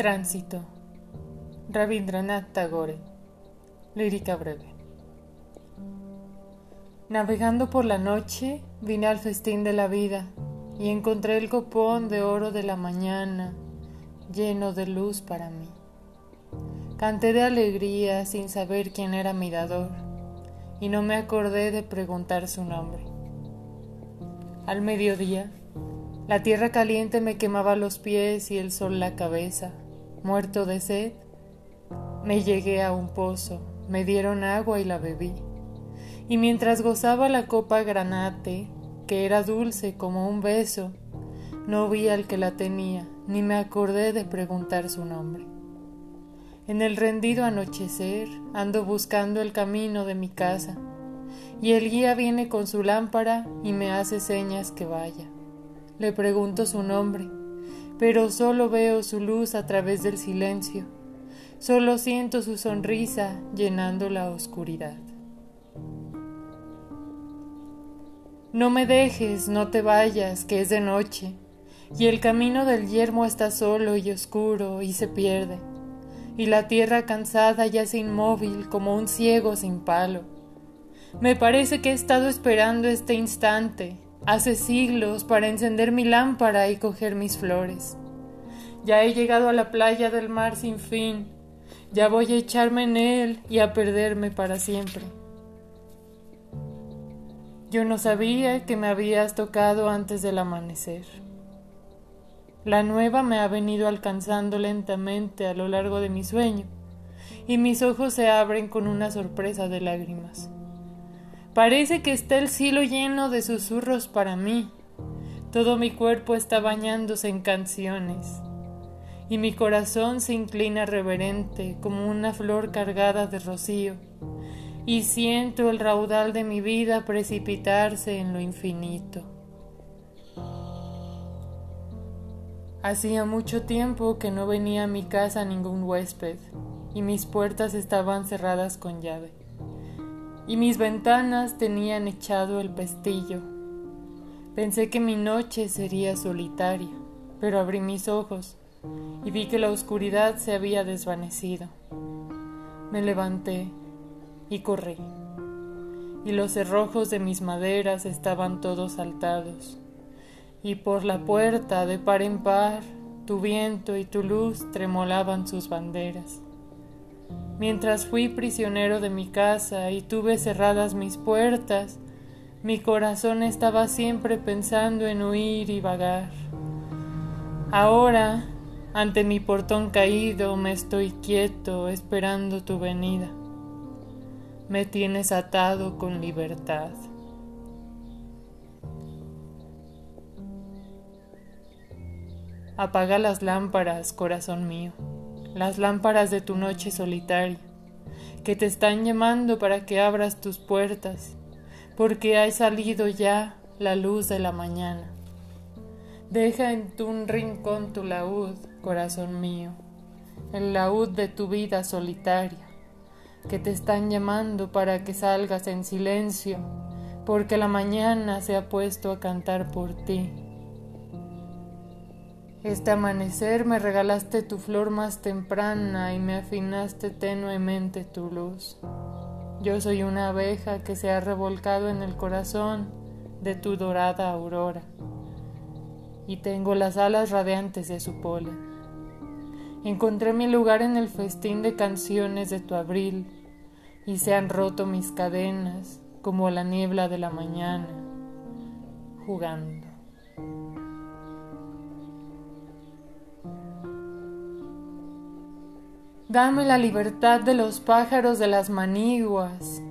Tránsito. Rabindranath Tagore. Lírica breve. Navegando por la noche, vine al festín de la vida y encontré el copón de oro de la mañana, lleno de luz para mí. Canté de alegría sin saber quién era mi dador y no me acordé de preguntar su nombre. Al mediodía, la tierra caliente me quemaba los pies y el sol la cabeza. Muerto de sed, me llegué a un pozo, me dieron agua y la bebí. Y mientras gozaba la copa granate, que era dulce como un beso, no vi al que la tenía, ni me acordé de preguntar su nombre. En el rendido anochecer ando buscando el camino de mi casa, y el guía viene con su lámpara y me hace señas que vaya. Le pregunto su nombre, pero solo veo su luz a través del silencio. Solo siento su sonrisa llenando la oscuridad. No me dejes, no te vayas, que es de noche, y el camino del yermo está solo y oscuro y se pierde, y la tierra cansada yace inmóvil como un ciego sin palo. Me parece que he estado esperando este instante, hace siglos para encender mi lámpara y coger mis flores. Ya he llegado a la playa del mar sin fin, ya voy a echarme en él y a perderme para siempre. Yo no sabía que me habías tocado antes del amanecer. La nueva me ha venido alcanzando lentamente a lo largo de mi sueño, y mis ojos se abren con una sorpresa de lágrimas. Parece que está el cielo lleno de susurros para mí. Todo mi cuerpo está bañándose en canciones. Y mi corazón se inclina reverente como una flor cargada de rocío. Y siento el raudal de mi vida precipitarse en lo infinito. Hacía mucho tiempo que no venía a mi casa ningún huésped, y mis puertas estaban cerradas con llave y mis ventanas tenían echado el pestillo. Pensé que mi noche sería solitaria, pero abrí mis ojos y vi que la oscuridad se había desvanecido. Me levanté y corrí, y los cerrojos de mis maderas estaban todos saltados, y por la puerta de par en par tu viento y tu luz tremolaban sus banderas. Mientras fui prisionero de mi casa y tuve cerradas mis puertas, mi corazón estaba siempre pensando en huir y vagar. Ahora, ante mi portón caído, me estoy quieto esperando tu venida. Me tienes atado con libertad. Apaga las lámparas, corazón mío las lámparas de tu noche solitaria, que te están llamando para que abras tus puertas, porque ha salido ya la luz de la mañana. Deja en tu rincón tu laúd, corazón mío, el laúd de tu vida solitaria, que te están llamando para que salgas en silencio, porque la mañana se ha puesto a cantar por ti. Este amanecer me regalaste tu flor más temprana y me afinaste tenuemente tu luz. Yo soy una abeja que se ha revolcado en el corazón de tu dorada aurora y tengo las alas radiantes de su polen. Encontré mi lugar en el festín de canciones de tu abril y se han roto mis cadenas como la niebla de la mañana, jugando. Dame la libertad de los pájaros de las maniguas,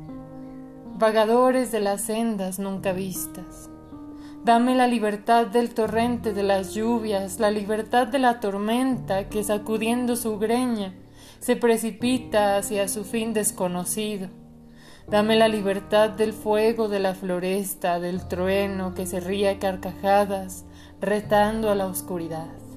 vagadores de las sendas nunca vistas. Dame la libertad del torrente de las lluvias, la libertad de la tormenta que sacudiendo su greña se precipita hacia su fin desconocido. Dame la libertad del fuego de la floresta, del trueno que se ríe a carcajadas, retando a la oscuridad.